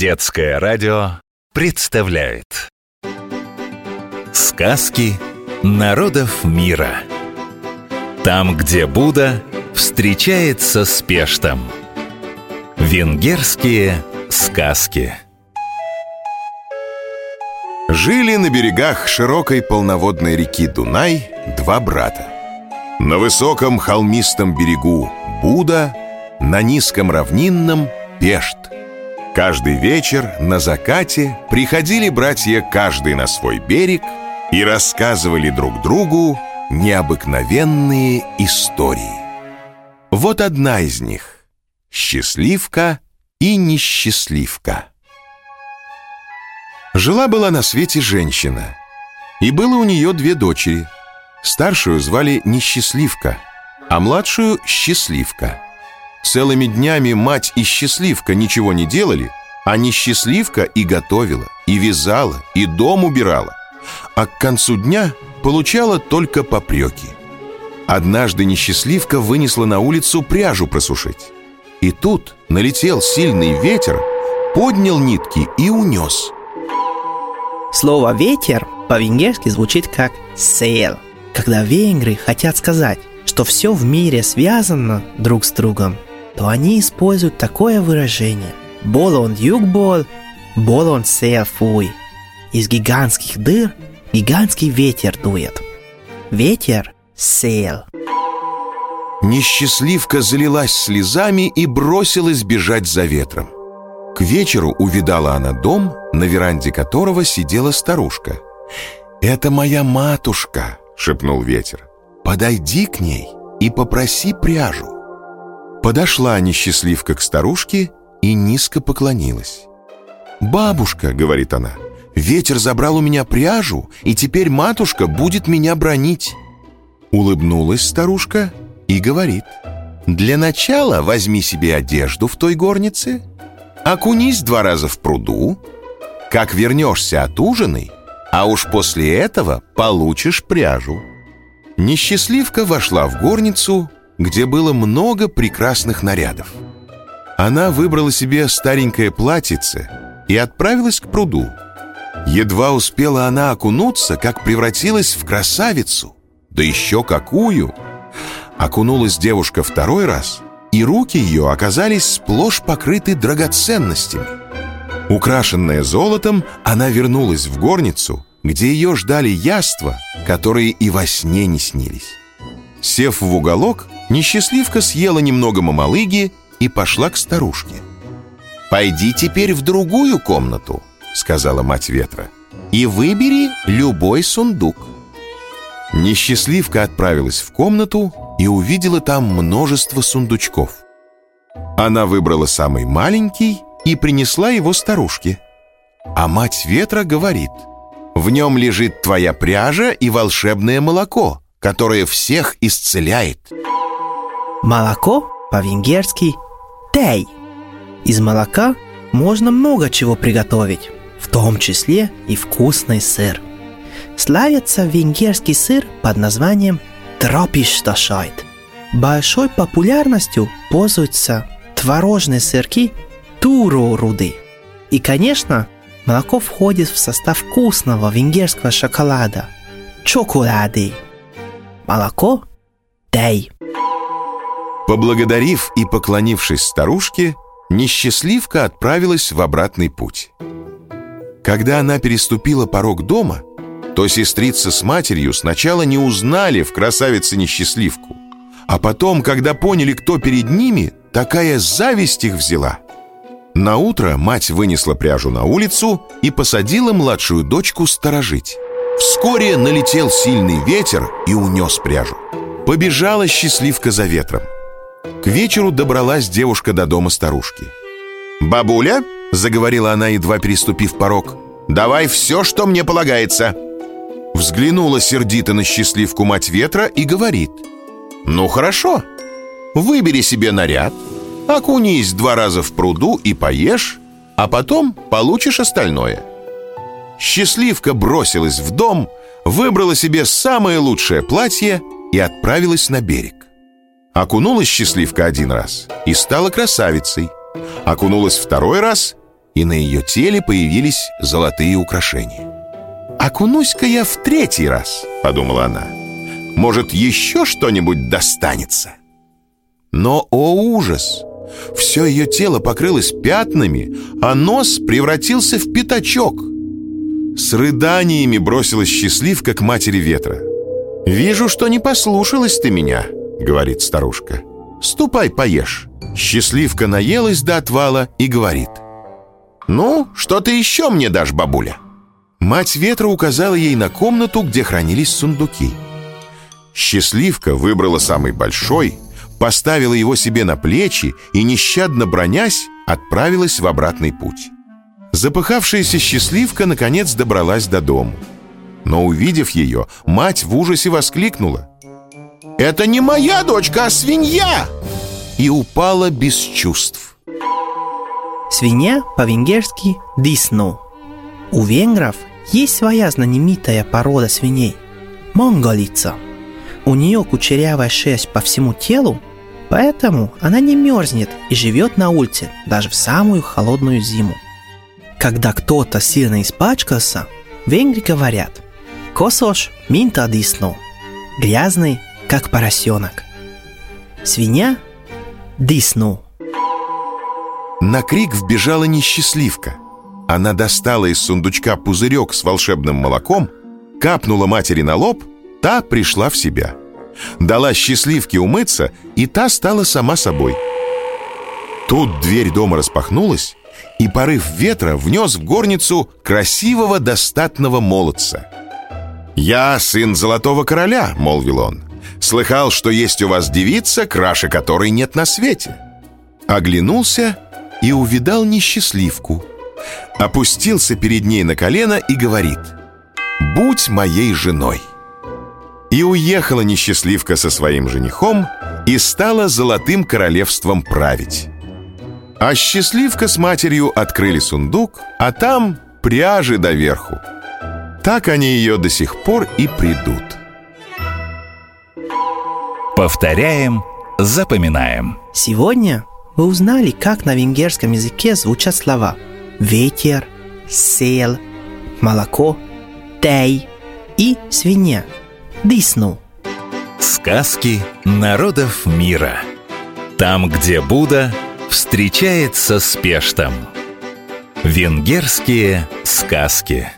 Детское радио представляет Сказки народов мира Там, где Будда встречается с Пештом Венгерские сказки Жили на берегах широкой полноводной реки Дунай два брата. На высоком холмистом берегу Буда, на низком равнинном Пешт. Каждый вечер на закате приходили братья каждый на свой берег и рассказывали друг другу необыкновенные истории. Вот одна из них — «Счастливка и несчастливка». Жила-была на свете женщина, и было у нее две дочери. Старшую звали Несчастливка, а младшую — Счастливка. Целыми днями мать и Счастливка ничего не делали, а Несчастливка и готовила, и вязала, и дом убирала. А к концу дня получала только попреки. Однажды Несчастливка вынесла на улицу пряжу просушить. И тут налетел сильный ветер, поднял нитки и унес – Слово «ветер» по-венгерски звучит как «сел», когда венгры хотят сказать, что все в мире связано друг с другом, то они используют такое выражение «болон югбол», «болон сел фуй». Из гигантских дыр гигантский ветер дует. Ветер сел. Несчастливка залилась слезами и бросилась бежать за ветром. К вечеру увидала она дом, на веранде которого сидела старушка. «Это моя матушка», — шепнул ветер. «Подойди к ней и попроси пряжу». Подошла несчастливка к старушке и низко поклонилась. «Бабушка», — говорит она, — «ветер забрал у меня пряжу, и теперь матушка будет меня бронить». Улыбнулась старушка и говорит, «Для начала возьми себе одежду в той горнице, окунись два раза в пруду, как вернешься от ужины, а уж после этого получишь пряжу. Несчастливка вошла в горницу, где было много прекрасных нарядов. Она выбрала себе старенькое платьице и отправилась к пруду. Едва успела она окунуться, как превратилась в красавицу. Да еще какую! Окунулась девушка второй раз — и руки ее оказались сплошь покрыты драгоценностями. Украшенная золотом, она вернулась в горницу, где ее ждали яства, которые и во сне не снились. Сев в уголок, несчастливка съела немного мамалыги и пошла к старушке. «Пойди теперь в другую комнату», — сказала мать ветра, «и выбери любой сундук». Несчастливка отправилась в комнату и увидела там множество сундучков. Она выбрала самый маленький и принесла его старушке. А мать ветра говорит, «В нем лежит твоя пряжа и волшебное молоко, которое всех исцеляет». Молоко по-венгерски «тей». Из молока можно много чего приготовить, в том числе и вкусный сыр. Славится венгерский сыр под названием Тропишташайт. Большой популярностью пользуются творожные сырки Туро-руды. И, конечно, молоко входит в состав вкусного венгерского шоколада – чоколады. Молоко – дай. Поблагодарив и поклонившись старушке, несчастливка отправилась в обратный путь. Когда она переступила порог дома – то сестрица с матерью сначала не узнали в красавице-несчастливку. А потом, когда поняли, кто перед ними, такая зависть их взяла. На утро мать вынесла пряжу на улицу и посадила младшую дочку сторожить. Вскоре налетел сильный ветер и унес пряжу. Побежала счастливка за ветром. К вечеру добралась девушка до дома старушки. «Бабуля», — заговорила она, едва переступив порог, — «давай все, что мне полагается». Взглянула сердито на счастливку мать ветра и говорит «Ну хорошо, выбери себе наряд, окунись два раза в пруду и поешь, а потом получишь остальное». Счастливка бросилась в дом, выбрала себе самое лучшее платье и отправилась на берег. Окунулась счастливка один раз и стала красавицей. Окунулась второй раз и на ее теле появились золотые украшения. «Окунусь-ка я в третий раз», — подумала она. «Может, еще что-нибудь достанется?» Но, о ужас! Все ее тело покрылось пятнами, а нос превратился в пятачок. С рыданиями бросилась счастливка к матери ветра. «Вижу, что не послушалась ты меня», — говорит старушка. «Ступай, поешь». Счастливка наелась до отвала и говорит. «Ну, что ты еще мне дашь, бабуля?» Мать ветра указала ей на комнату, где хранились сундуки. Счастливка выбрала самый большой, поставила его себе на плечи и, нещадно бронясь, отправилась в обратный путь. Запыхавшаяся счастливка наконец добралась до дому. Но, увидев ее, мать в ужасе воскликнула. «Это не моя дочка, а свинья!» И упала без чувств. Свинья по-венгерски «дисну». У венгров есть своя знаменитая порода свиней – монголица. У нее кучерявая шерсть по всему телу, поэтому она не мерзнет и живет на улице даже в самую холодную зиму. Когда кто-то сильно испачкался, венгры говорят «косош минта дисну» – грязный, как поросенок. Свинья – дисну. На крик вбежала несчастливка – она достала из сундучка пузырек с волшебным молоком, капнула матери на лоб, та пришла в себя. Дала счастливке умыться, и та стала сама собой. Тут дверь дома распахнулась, и порыв ветра внес в горницу красивого достатного молодца. «Я сын золотого короля», — молвил он. «Слыхал, что есть у вас девица, краше которой нет на свете». Оглянулся и увидал несчастливку — опустился перед ней на колено и говорит «Будь моей женой». И уехала несчастливка со своим женихом и стала золотым королевством править. А счастливка с матерью открыли сундук, а там пряжи доверху. Так они ее до сих пор и придут. Повторяем, запоминаем. Сегодня вы узнали, как на венгерском языке звучат слова – ветер, сел, молоко, тей и свинья, дисну. Сказки народов мира. Там, где Будда встречается с Пештом. Венгерские сказки.